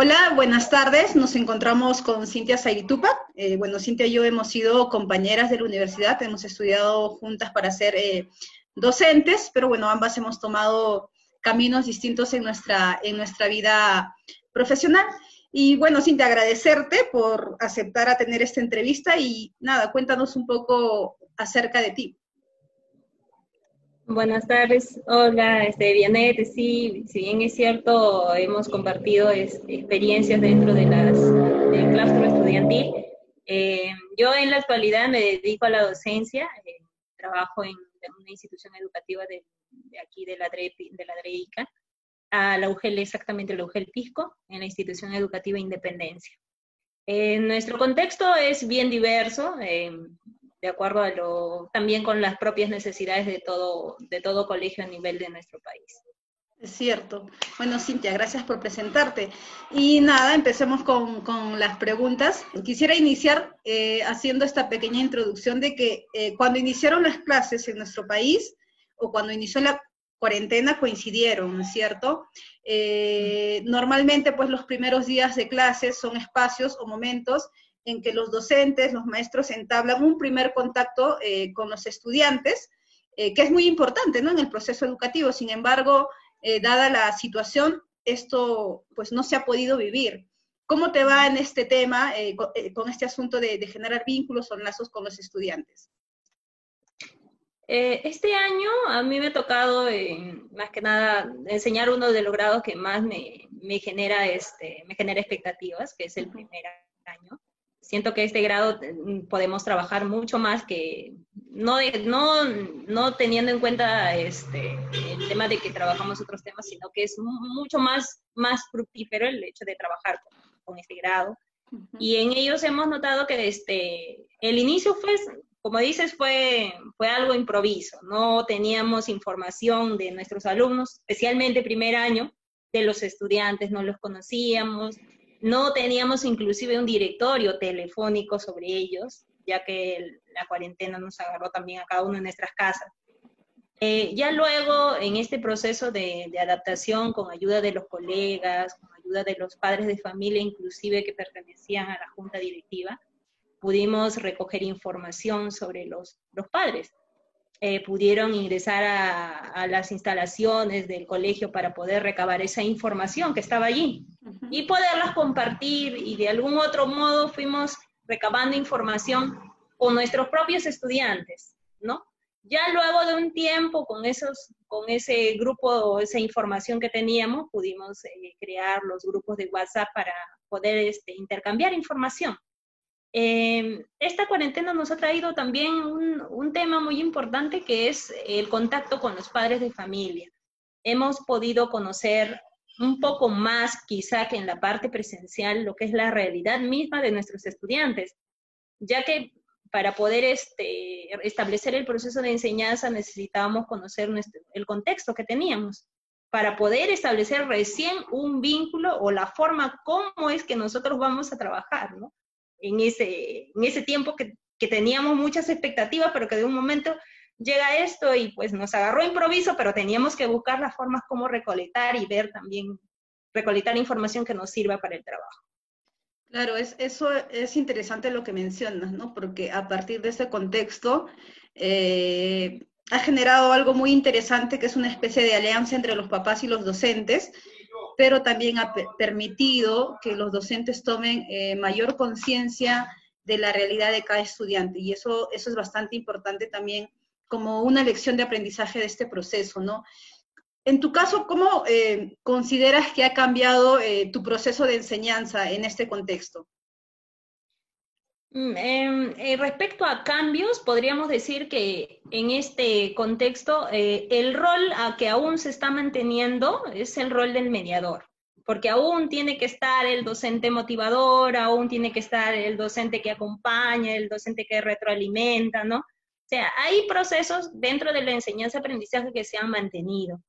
Hola, buenas tardes. Nos encontramos con Cintia Zairitupa. Eh, bueno, Cintia y yo hemos sido compañeras de la universidad, hemos estudiado juntas para ser eh, docentes, pero bueno, ambas hemos tomado caminos distintos en nuestra, en nuestra vida profesional. Y bueno, Cintia, agradecerte por aceptar a tener esta entrevista y nada, cuéntanos un poco acerca de ti. Buenas tardes, hola, este, Vianette, sí, si bien es cierto, hemos compartido experiencias dentro de las, del claustro estudiantil. Eh, yo en la actualidad me dedico a la docencia, eh, trabajo en una institución educativa de, aquí de la, de la DREICA, a la UGEL, exactamente la UGEL Pisco, en la institución educativa Independencia. Eh, nuestro contexto es bien diverso, de acuerdo a lo, también con las propias necesidades de todo, de todo colegio a nivel de nuestro país. Es cierto. Bueno, Cintia, gracias por presentarte. Y nada, empecemos con, con las preguntas. Quisiera iniciar eh, haciendo esta pequeña introducción de que eh, cuando iniciaron las clases en nuestro país, o cuando inició la cuarentena, coincidieron, ¿no es cierto? Eh, normalmente, pues los primeros días de clases son espacios o momentos en que los docentes, los maestros entablan un primer contacto eh, con los estudiantes, eh, que es muy importante ¿no? en el proceso educativo. Sin embargo, eh, dada la situación, esto pues no se ha podido vivir. ¿Cómo te va en este tema, con, este asunto de, generar vínculos o lazos con los estudiantes? este año a mí me ha tocado, más que nada, enseñar uno de los grados que más me, me genera, este, me genera expectativas, que es el primer siento que este grado mm, podemos trabajar mucho más que no, no, no teniendo en cuenta este, el tema de que trabajamos otros temas, sino que es mucho más, más fructífero el hecho de trabajar con, este grado. Y en ellos hemos notado que este, el inicio fue, como dices, fue, fue algo improviso. No teníamos información de nuestros alumnos, especialmente primer año, de los estudiantes, no los conocíamos, no teníamos inclusive un directorio telefónico sobre ellos, ya que la cuarentena nos agarró también a cada uno en nuestras casas. Eh, ya luego, en este proceso de, adaptación, con ayuda de los colegas, con ayuda de los padres de familia, inclusive que pertenecían a la junta directiva, pudimos recoger información sobre los, padres. Eh, pudieron ingresar a, las instalaciones del colegio para poder recabar esa información que estaba allí y poderlas compartir y de algún otro modo fuimos recabando información con nuestros propios estudiantes, ¿no? Ya luego de un tiempo con, esos, con ese grupo esa información que teníamos, pudimos eh, crear los grupos de WhatsApp para poder este, intercambiar información. Eh, esta cuarentena nos ha traído también un, tema muy importante que es el contacto con los padres de familia. Hemos podido conocer un poco más quizá que en la parte presencial lo que es la realidad misma de nuestros estudiantes, ya que para poder este, establecer el proceso de enseñanza necesitábamos conocer el contexto que teníamos para poder establecer recién un vínculo o la forma cómo es que nosotros vamos a trabajar, ¿no? en ese, en ese tiempo que, que teníamos muchas expectativas, pero que de un momento llega esto y pues nos agarró improviso, pero teníamos que buscar las formas como recolectar y ver también, recolectar información que nos sirva para el trabajo. Claro, es, eso es interesante lo que mencionas, ¿no? Porque a partir de ese contexto eh, ha generado algo muy interesante que es una especie de alianza entre los papás y los docentes, pero también ha permitido que los docentes tomen eh, mayor conciencia de la realidad de cada estudiante. Y eso, eso es bastante importante también como una lección de aprendizaje de este proceso, ¿no? En tu caso, ¿cómo eh, consideras que ha cambiado eh, tu proceso de enseñanza en este contexto? Mm, em, eh, respecto a cambios, podríamos decir que en este contexto eh, el rol a que aún se está manteniendo es el rol del mediador, porque aún tiene que estar el docente motivador, aún tiene que estar el docente que acompaña, el docente que retroalimenta, ¿no? O sea, hay procesos dentro de la enseñanza-aprendizaje que se han mantenido,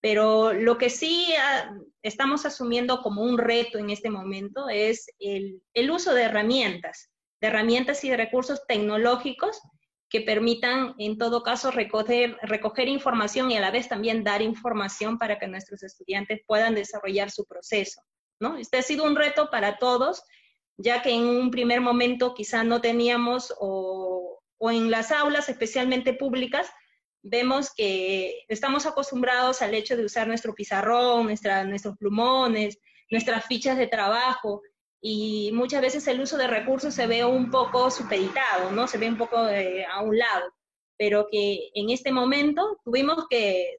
pero lo que sí ah, estamos asumiendo como un reto en este momento es el, el uso de herramientas de herramientas y de recursos tecnológicos que permitan, en todo caso, recoger, recoger información y a la vez también dar información para que nuestros estudiantes puedan desarrollar su proceso. ¿no? Este ha sido un reto para todos, ya que en un primer momento quizá no teníamos o, o en las aulas, especialmente públicas, vemos que estamos acostumbrados al hecho de usar nuestro pizarrón, nuestra, nuestros plumones, nuestras fichas de trabajo, y muchas veces el uso de recursos se ve un poco supeditado, ¿no? Se ve un poco eh, a un lado, pero que en este momento tuvimos que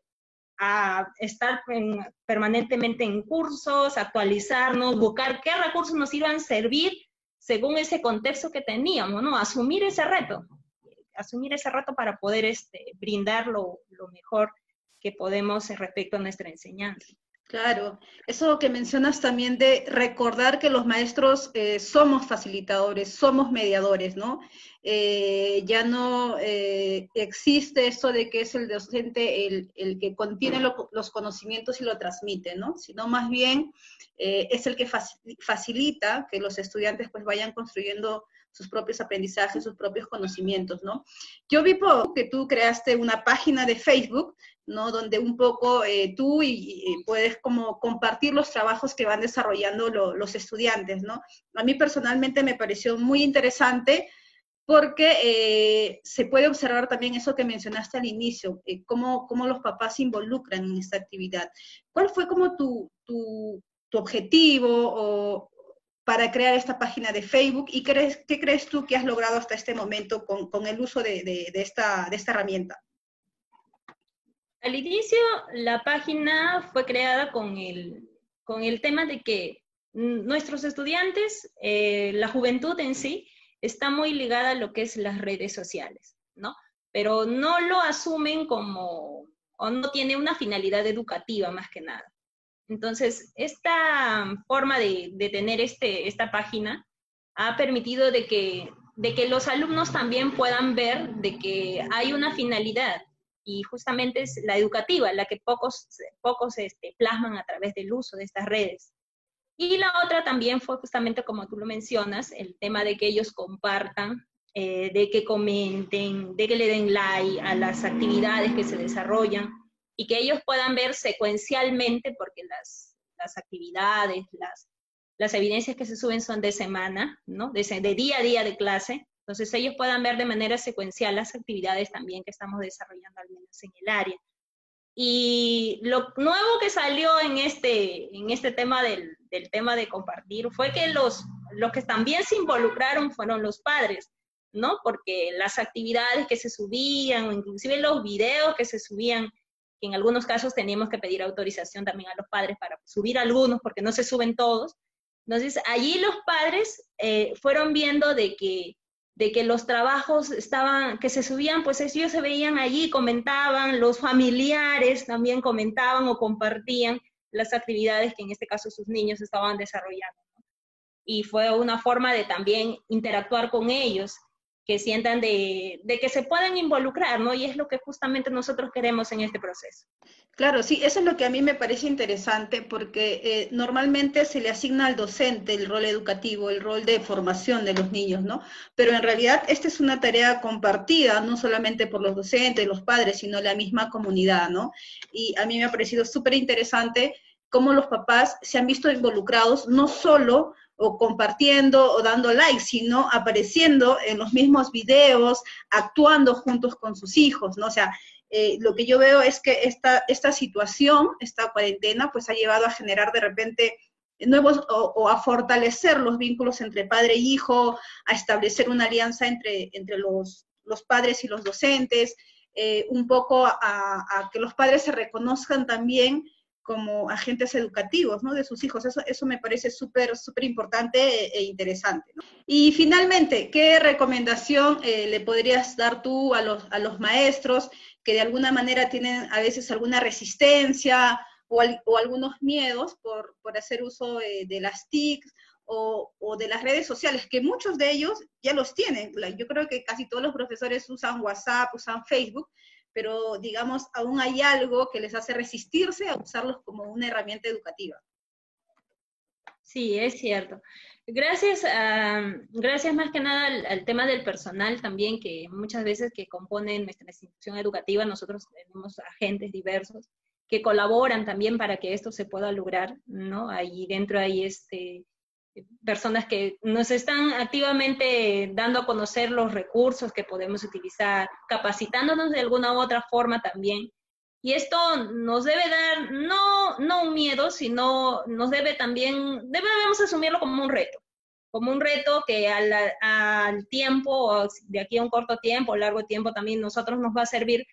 estar permanentemente en cursos, actualizarnos, buscar qué recursos nos iban a servir según ese contexto que teníamos, ¿no? Asumir ese reto, asumir ese reto para poder este, brindar lo, lo mejor que podemos respecto a nuestra enseñanza. Claro, eso que mencionas también de recordar que los maestros eh, somos facilitadores, somos mediadores, ¿no? Eh, ya no eh, existe esto de que es el docente el, que contiene los conocimientos y lo transmite, ¿no? Sino más bien es el que facilita que los estudiantes pues vayan construyendo sus propios aprendizajes, sus propios conocimientos, ¿no? Yo vi que tú creaste una página de Facebook, ¿no? Donde un poco eh, tú y, puedes como compartir los trabajos que van desarrollando los estudiantes, ¿no? A mí personalmente me pareció muy interesante porque eh, se puede observar también eso que mencionaste al inicio, eh, cómo, cómo, los papás se involucran en esta actividad. ¿Cuál fue como tu, tu, tu objetivo o, para crear esta página de Facebook y qué crees tú que has logrado hasta este momento con, el uso de, de, esta, de esta herramienta? Al inicio, la página fue creada con el, con el tema de que nuestros estudiantes, eh, la juventud en sí, está muy ligada a lo que es las redes sociales, ¿no? Pero no lo asumen como, o no tiene una finalidad educativa más que nada. Entonces, esta forma de, tener este, esta página ha permitido de que, de que los alumnos también puedan ver de que hay una finalidad y justamente es la educativa, la que pocos, pocos este, plasman a través del uso de estas redes. Y la otra también fue justamente como tú lo mencionas, el tema de que ellos compartan, eh, de que comenten, de que le den like a las actividades que se desarrollan y que ellos puedan ver secuencialmente, porque las, las actividades, las, las evidencias que se suben son de semana, ¿no? De, de, día a día de clase. Entonces ellos puedan ver de manera secuencial las actividades también que estamos desarrollando al menos en el área. Y lo nuevo que salió en este, en este tema del, del tema de compartir fue que los, los que también se involucraron fueron los padres, ¿no? Porque las actividades que se subían, o inclusive los videos que se subían que en algunos casos teníamos que pedir autorización también a los padres para subir algunos, porque no se suben todos. Entonces, allí los padres eh, fueron viendo de que, de que los trabajos estaban, que se subían, pues ellos se veían allí, comentaban, los familiares también comentaban o compartían las actividades que en este caso sus niños estaban desarrollando. Y fue una forma de también interactuar con ellos que sientan de, que se pueden involucrar, ¿no? Y es lo que justamente nosotros queremos en este proceso. Claro, sí, eso es lo que a mí me parece interesante porque eh, normalmente se le asigna al docente el rol educativo, el rol de formación de los niños, ¿no? Pero en realidad esta es una tarea compartida, no solamente por los docentes, los padres, sino la misma comunidad, ¿no? Y a mí me ha parecido súper interesante cómo los papás se han visto involucrados no solo o compartiendo o dando like, sino apareciendo en los mismos videos, actuando juntos con sus hijos, ¿no? O sea, eh, lo que yo veo es que esta, esta situación, esta cuarentena, pues ha llevado a generar de repente nuevos o, a fortalecer los vínculos entre padre e hijo, a establecer una alianza entre, entre los, los padres y los docentes, eh, un poco a, a, que los padres se reconozcan también como agentes educativos ¿no? de sus hijos. Eso, eso me parece súper, súper importante e, interesante. Y finalmente, ¿qué recomendación eh, le podrías dar tú a los, a los maestros que de alguna manera tienen a veces alguna resistencia o, o algunos miedos por, por hacer uso eh, de las TICs o, o, de las redes sociales, que muchos de ellos ya los tienen. Yo creo que casi todos los profesores usan WhatsApp, usan Facebook, pero digamos, aún hay algo que les hace resistirse a usarlos como una herramienta educativa. Sí, es cierto. Gracias, gracias más que nada al, tema del personal también, que muchas veces que componen nuestra institución educativa, nosotros tenemos agentes diversos, que colaboran también para que esto se pueda lograr, ¿no? Ahí dentro hay este, personas que nos están activamente dando a conocer los recursos que podemos utilizar, capacitándonos de alguna u otra forma también. Y esto nos debe dar, no, no un miedo, sino nos debe también, debemos asumirlo como un reto, como un reto que al, al tiempo, de aquí a un corto tiempo, largo tiempo también nosotros nos va a servir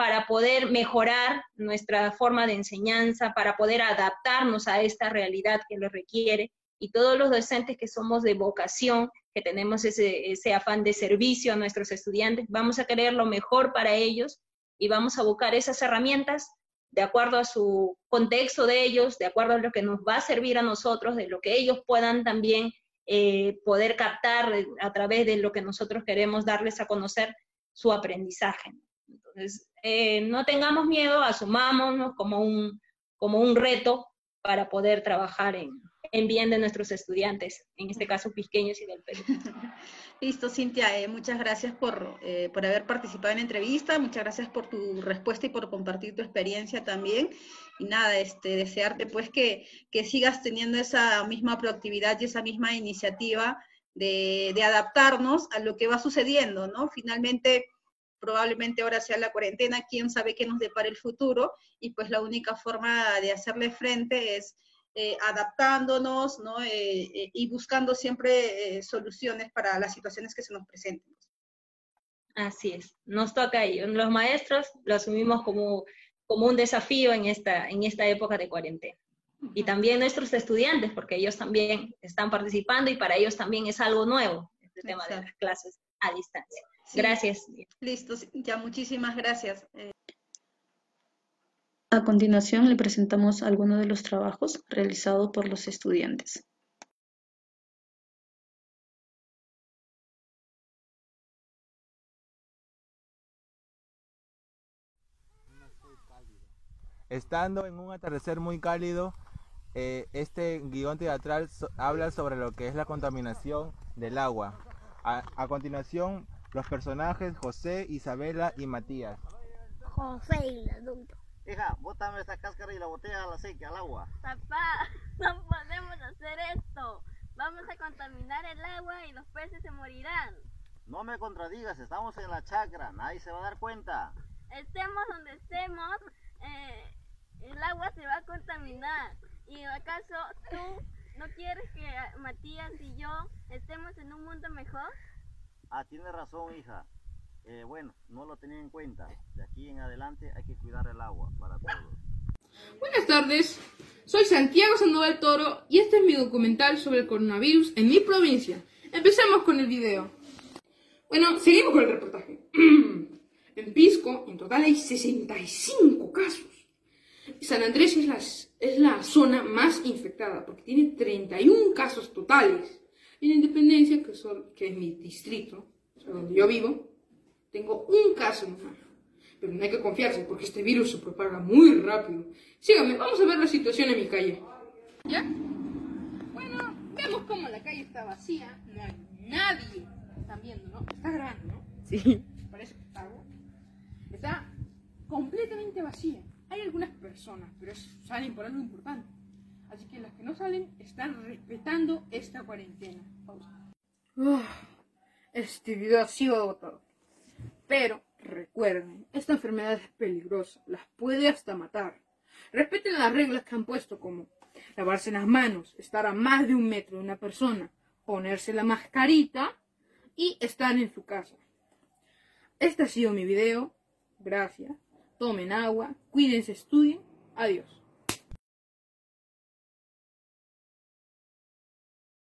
para poder mejorar nuestra forma de enseñanza, para poder adaptarnos a esta realidad que lo requiere. Y todos los docentes que somos de vocación, que tenemos ese, afán de servicio a nuestros estudiantes, vamos a querer lo mejor para ellos y vamos a buscar esas herramientas de acuerdo a su contexto de ellos, de acuerdo a lo que nos va a servir a nosotros, de lo que ellos puedan también eh, poder captar a través de lo que nosotros queremos darles a conocer su aprendizaje. Entonces, eh, no tengamos miedo, asumámonos como un, como un reto para poder trabajar en, en bien de nuestros estudiantes, en este caso pisqueños y del Perú. Listo, Cintia, eh, muchas gracias por, eh, por haber participado en la entrevista, muchas gracias por tu respuesta y por compartir tu experiencia también. Y nada, este, desearte pues que, que sigas teniendo esa misma proactividad y esa misma iniciativa de, de adaptarnos a lo que va sucediendo, ¿no? Finalmente, probablemente ahora sea la cuarentena, quién sabe qué nos depara el futuro, y pues la única forma de hacerle frente es eh, adaptándonos ¿no? Eh, eh, y buscando siempre soluciones para las situaciones que se nos presenten. Así es, nos toca ello. Los maestros lo asumimos como, como un desafío en esta, en esta época de cuarentena. Y también nuestros estudiantes, porque ellos también están participando y para ellos también es algo nuevo, este tema de las clases a distancia. Gracias. Listo, ya muchísimas gracias. A continuación le presentamos algunos de los trabajos realizados por los estudiantes. Estando en un atardecer muy cálido, eh, este guion teatral habla sobre lo que es la contaminación del agua. a continuación los personajes José, Isabela y Matías. José y el adulto. Hija, bótame esa cáscara y la botella a la seca, al agua. Papá, no podemos hacer esto. Vamos a contaminar el agua y los peces se morirán. No me contradigas, estamos en la chacra, nadie se va a dar cuenta. Estemos donde estemos, eh, el agua se va a contaminar. ¿Y acaso tú no quieres que Matías y yo estemos en un mundo mejor? Ah, tiene razón, hija. Eh, bueno, no lo tenía en cuenta. De aquí en adelante hay que cuidar el agua para todos. Buenas tardes, soy Santiago Sandoval Toro y este es mi documental sobre el coronavirus en mi provincia. Empecemos con el video. Bueno, seguimos con el reportaje. en Pisco, en total hay 65 casos. San Andrés es la, es la zona más infectada porque tiene 31 casos totales. En Independencia, que, que es mi distrito, donde yo vivo, tengo un caso más. Pero no hay que confiarse porque este virus se propaga muy rápido. Síganme, vamos a ver la situación en mi calle. ¿Ya? Bueno, vemos cómo la calle está vacía, no hay nadie. Están viendo, ¿no? Está grande, ¿no? Sí. Parece que está algo. Está completamente vacía. Hay algunas personas, pero salen por algo importante. Así que las que no salen están respetando esta cuarentena. este video ha sido agotado. Pero recuerden, esta enfermedad es peligrosa, las puede hasta matar. Respeten las reglas que han puesto como lavarse las manos, estar a más de un metro de una persona, ponerse la mascarita y estar en su casa. Este ha sido mi video. Gracias. Tomen agua, cuídense, estudien. Adiós.